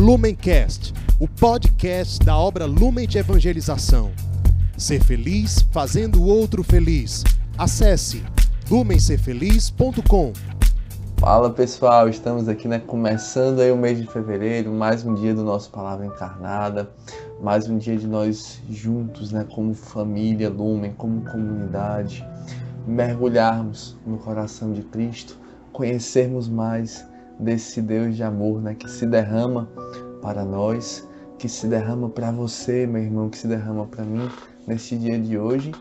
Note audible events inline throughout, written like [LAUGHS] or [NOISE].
Lumencast, o podcast da obra Lumen de Evangelização. Ser feliz fazendo o outro feliz. Acesse lumencerfeliz.com. Fala pessoal, estamos aqui né, começando aí o mês de fevereiro, mais um dia do nosso Palavra Encarnada, mais um dia de nós juntos, né, como família Lumen, como comunidade, mergulharmos no coração de Cristo, conhecermos mais desse Deus de amor, né, que se derrama para nós, que se derrama para você, meu irmão, que se derrama para mim neste dia de hoje.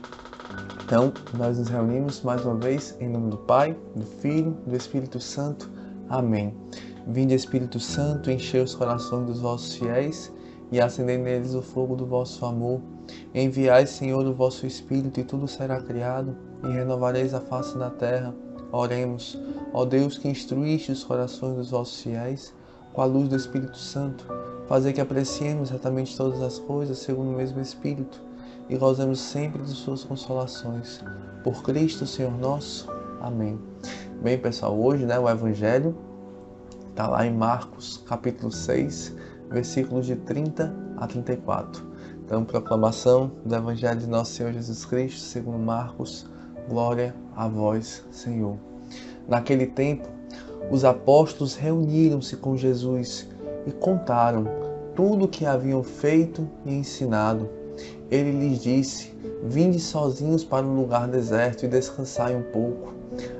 Então, nós nos reunimos mais uma vez em nome do Pai, do Filho, do Espírito Santo. Amém. Vinde, Espírito Santo, encher os corações dos vossos fiéis e acender neles o fogo do vosso amor. Enviai, Senhor, o vosso Espírito e tudo será criado e renovareis a face da terra. Oremos, ó Deus que instruíste os corações dos vossos fiéis com a luz do Espírito Santo, fazer que apreciemos certamente todas as coisas segundo o mesmo Espírito e gozemos sempre de suas consolações. Por Cristo, Senhor nosso. Amém. Bem, pessoal, hoje né, o Evangelho está lá em Marcos, capítulo 6, versículos de 30 a 34. Então, proclamação do Evangelho de nosso Senhor Jesus Cristo, segundo Marcos, glória a vós, Senhor. Naquele tempo, os apóstolos reuniram-se com Jesus e contaram tudo o que haviam feito e ensinado ele lhes disse: Vinde sozinhos para um lugar deserto e descansai um pouco.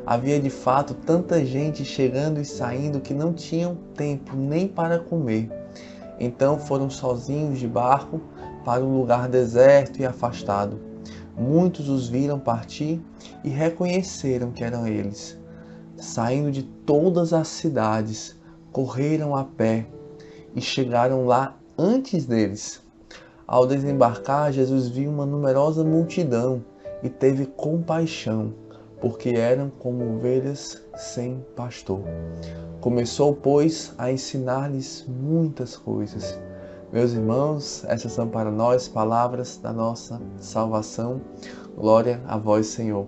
Havia de fato tanta gente chegando e saindo que não tinham tempo nem para comer. Então foram sozinhos de barco para um lugar deserto e afastado. Muitos os viram partir e reconheceram que eram eles. Saindo de todas as cidades, correram a pé e chegaram lá antes deles. Ao desembarcar, Jesus viu uma numerosa multidão e teve compaixão, porque eram como ovelhas sem pastor. Começou, pois, a ensinar-lhes muitas coisas. Meus irmãos, essas são para nós palavras da nossa salvação. Glória a vós, Senhor.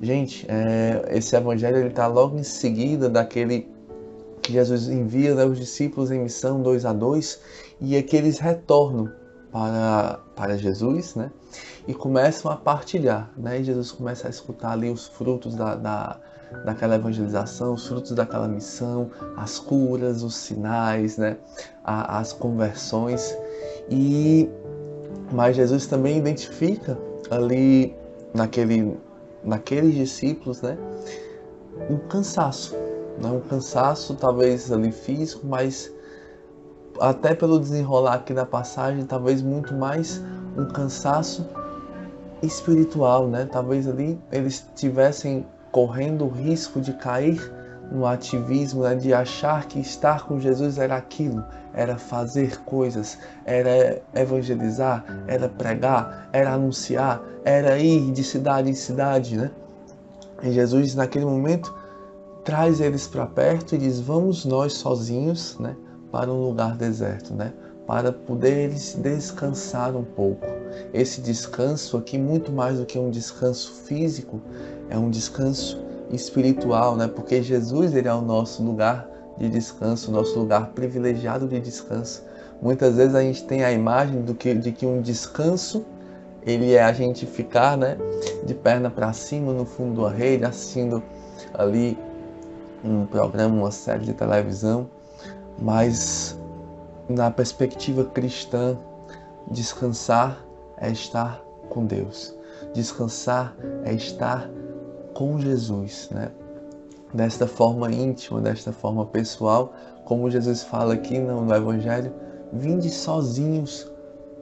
Gente, é, esse evangelho está logo em seguida daquele que Jesus envia né, os discípulos em missão dois a dois e é que eles retornam para, para Jesus, né? E começam a partilhar, né? E Jesus começa a escutar ali os frutos da, da, daquela evangelização, os frutos daquela missão, as curas, os sinais, né? As conversões. E mas Jesus também identifica ali naquele, naqueles discípulos, né? Um cansaço, né? Um cansaço talvez ali físico, mas até pelo desenrolar aqui da passagem, talvez muito mais um cansaço espiritual, né? Talvez ali eles tivessem correndo o risco de cair no ativismo, né? de achar que estar com Jesus era aquilo, era fazer coisas, era evangelizar, era pregar, era anunciar, era ir de cidade em cidade, né? E Jesus naquele momento traz eles para perto e diz: "Vamos nós sozinhos, né? para um lugar deserto, né? Para poderes descansar um pouco. Esse descanso aqui, muito mais do que um descanso físico, é um descanso espiritual, né? Porque Jesus ele é o nosso lugar de descanso, nosso lugar privilegiado de descanso. Muitas vezes a gente tem a imagem do que, de que um descanso ele é a gente ficar, né, de perna para cima no fundo da rede, assistindo ali um programa, uma série de televisão mas na perspectiva cristã, descansar é estar com Deus. Descansar é estar com Jesus, né? Desta forma íntima, desta forma pessoal, como Jesus fala aqui no, no Evangelho, vinde sozinhos,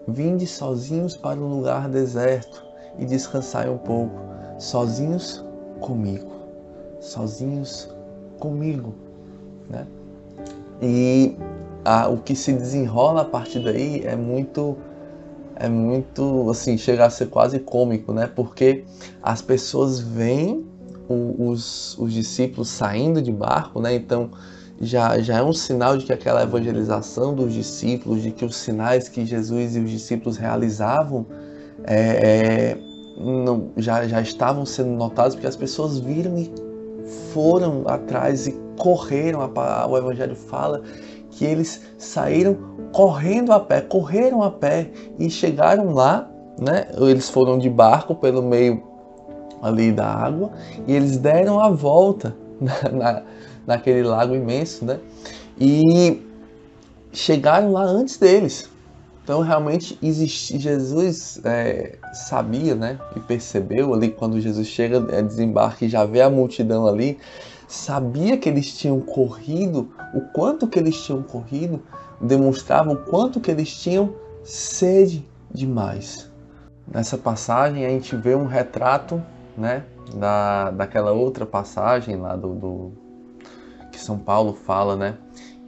vinde sozinhos para um lugar deserto e descansai um pouco, sozinhos comigo, sozinhos comigo, né? E a, o que se desenrola a partir daí é muito é muito assim chega a ser quase cômico, né? Porque as pessoas veem os, os discípulos saindo de barco, né? Então já, já é um sinal de que aquela evangelização dos discípulos, de que os sinais que Jesus e os discípulos realizavam é, é, não, já, já estavam sendo notados, porque as pessoas viram e foram atrás e correram. O Evangelho fala que eles saíram correndo a pé, correram a pé e chegaram lá, né? Eles foram de barco pelo meio ali da água e eles deram a volta [LAUGHS] na, na, naquele lago imenso, né? E chegaram lá antes deles. Então realmente existe, Jesus é, sabia, né? E percebeu ali quando Jesus chega, é, desembarca e já vê a multidão ali, sabia que eles tinham corrido, o quanto que eles tinham corrido, demonstrava o quanto que eles tinham sede demais. Nessa passagem a gente vê um retrato, né? Da, daquela outra passagem lá do, do que São Paulo fala, né?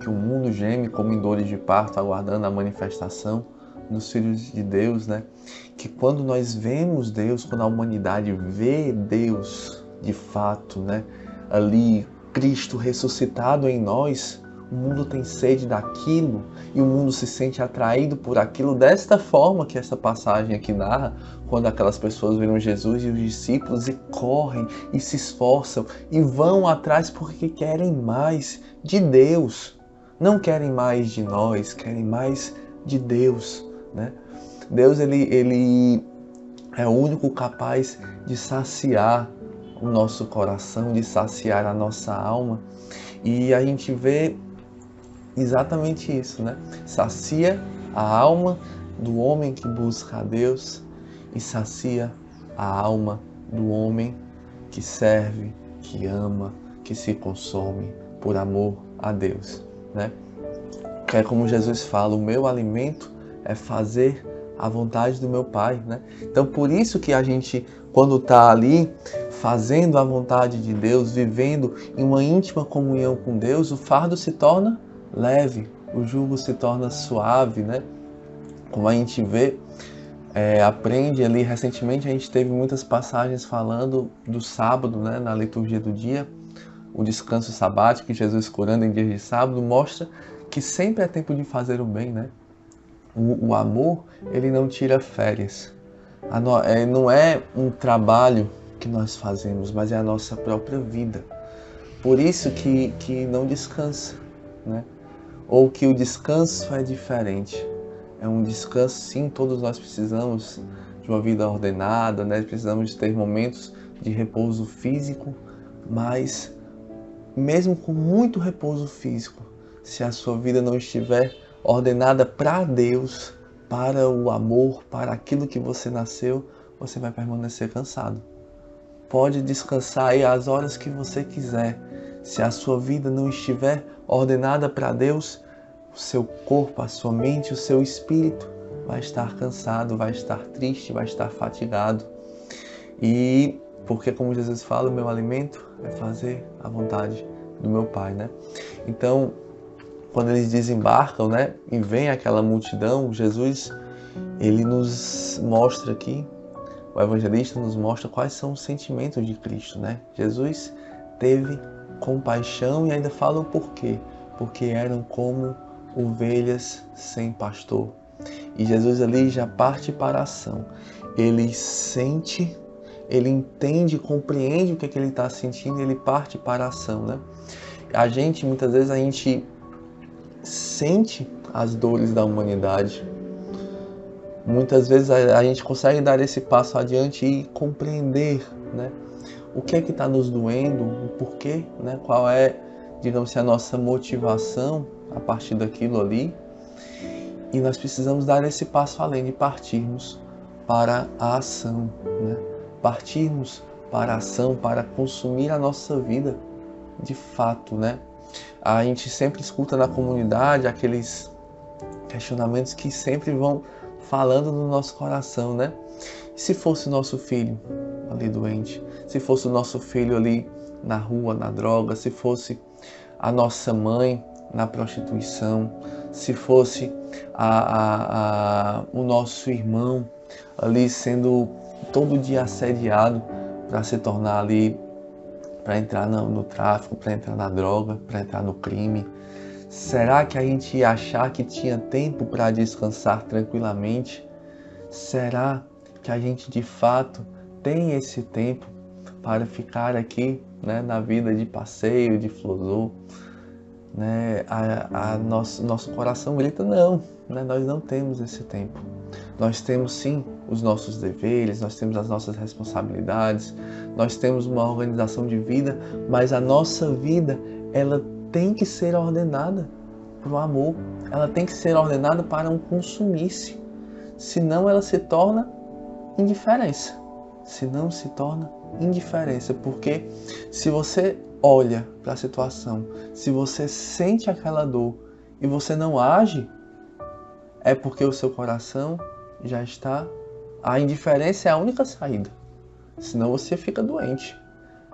Que o mundo geme como em dores de parto, aguardando a manifestação dos filhos de Deus, né? Que quando nós vemos Deus, quando a humanidade vê Deus de fato, né? Ali, Cristo ressuscitado em nós, o mundo tem sede daquilo e o mundo se sente atraído por aquilo desta forma que essa passagem aqui narra, quando aquelas pessoas viram Jesus e os discípulos e correm e se esforçam e vão atrás porque querem mais de Deus. Não querem mais de nós, querem mais de Deus, né? Deus ele, ele é o único capaz de saciar o nosso coração, de saciar a nossa alma. E a gente vê exatamente isso, né? Sacia a alma do homem que busca a Deus e sacia a alma do homem que serve, que ama, que se consome por amor a Deus, né? Que é como Jesus fala, o meu alimento é fazer a vontade do meu Pai, né? Então por isso que a gente quando está ali fazendo a vontade de Deus, vivendo em uma íntima comunhão com Deus, o fardo se torna leve, o jugo se torna suave, né? Como a gente vê, é, aprende ali, recentemente a gente teve muitas passagens falando do sábado, né? Na liturgia do dia, o descanso sabático, que Jesus curando em dias de sábado, mostra que sempre é tempo de fazer o bem, né? O, o amor, ele não tira férias. No, é, não é um trabalho que nós fazemos, mas é a nossa própria vida. Por isso que, que não descansa, né? ou que o descanso é diferente. É um descanso, sim, todos nós precisamos de uma vida ordenada, né? precisamos de ter momentos de repouso físico, mas mesmo com muito repouso físico, se a sua vida não estiver ordenada para Deus, para o amor, para aquilo que você nasceu, você vai permanecer cansado. Pode descansar aí as horas que você quiser, se a sua vida não estiver ordenada para Deus, o seu corpo, a sua mente, o seu espírito vai estar cansado, vai estar triste, vai estar fatigado. E porque como Jesus fala, o meu alimento é fazer a vontade do meu Pai, né? Então, quando eles desembarcam, né, e vem aquela multidão, Jesus ele nos mostra aqui, o evangelista nos mostra quais são os sentimentos de Cristo, né? Jesus teve compaixão e ainda fala o porquê. Porque eram como ovelhas sem pastor. E Jesus ali já parte para a ação. Ele sente, ele entende, compreende o que, é que ele está sentindo e ele parte para a ação, né? A gente, muitas vezes, a gente sente as dores da humanidade. Muitas vezes a, a gente consegue dar esse passo adiante e compreender, né? o que é que está nos doendo, o porquê, né? qual é, digamos assim, a nossa motivação a partir daquilo ali. E nós precisamos dar esse passo além de partirmos para a ação, né? partirmos para a ação, para consumir a nossa vida de fato, né? A gente sempre escuta na comunidade aqueles questionamentos que sempre vão falando no nosso coração, né? Se fosse nosso filho ali doente, se fosse o nosso filho ali na rua, na droga, se fosse a nossa mãe na prostituição, se fosse a, a, a, o nosso irmão ali sendo todo dia assediado para se tornar ali, para entrar no, no tráfico, para entrar na droga, para entrar no crime. Será que a gente ia achar que tinha tempo para descansar tranquilamente? Será que a gente de fato tem esse tempo para ficar aqui né, na vida de passeio, de flosou? né, a, a nosso, nosso coração grita não, né, nós não temos esse tempo. Nós temos sim os nossos deveres, nós temos as nossas responsabilidades, nós temos uma organização de vida, mas a nossa vida ela tem que ser ordenada para o amor, ela tem que ser ordenada para um consumir-se, senão ela se torna indiferença, senão se torna indiferença, porque se você olha para a situação, se você sente aquela dor e você não age, é porque o seu coração já está. A indiferença é a única saída, senão você fica doente.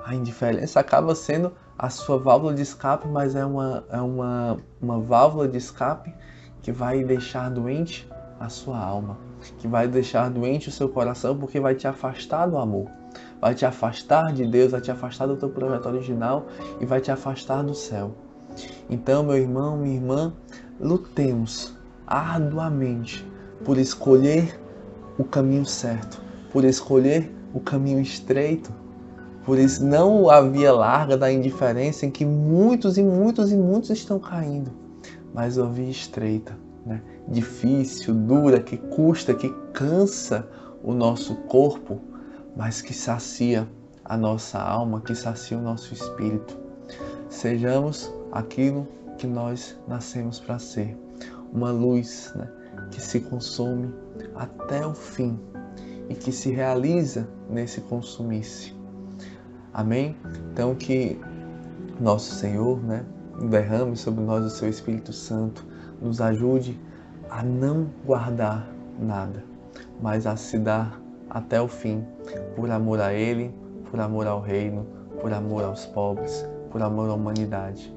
A indiferença acaba sendo a sua válvula de escape, mas é uma, é uma, uma válvula de escape que vai deixar doente a sua alma, que vai deixar doente o seu coração, porque vai te afastar do amor vai te afastar de Deus, vai te afastar do teu projeto original e vai te afastar do céu. Então, meu irmão, minha irmã, lutemos arduamente por escolher o caminho certo, por escolher o caminho estreito, por isso não a via larga da indiferença em que muitos e muitos e muitos estão caindo, mas a via estreita, né? difícil, dura, que custa, que cansa o nosso corpo, mas que sacia a nossa alma, que sacia o nosso espírito. Sejamos aquilo que nós nascemos para ser, uma luz né, que se consome até o fim e que se realiza nesse consumir-se. Amém? Então que nosso Senhor né, derrame sobre nós o seu Espírito Santo, nos ajude a não guardar nada, mas a se dar até o fim, por amor a Ele, por amor ao Reino, por amor aos pobres, por amor à humanidade.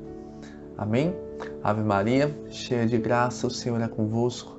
Amém? Ave Maria, cheia de graça, o Senhor é convosco.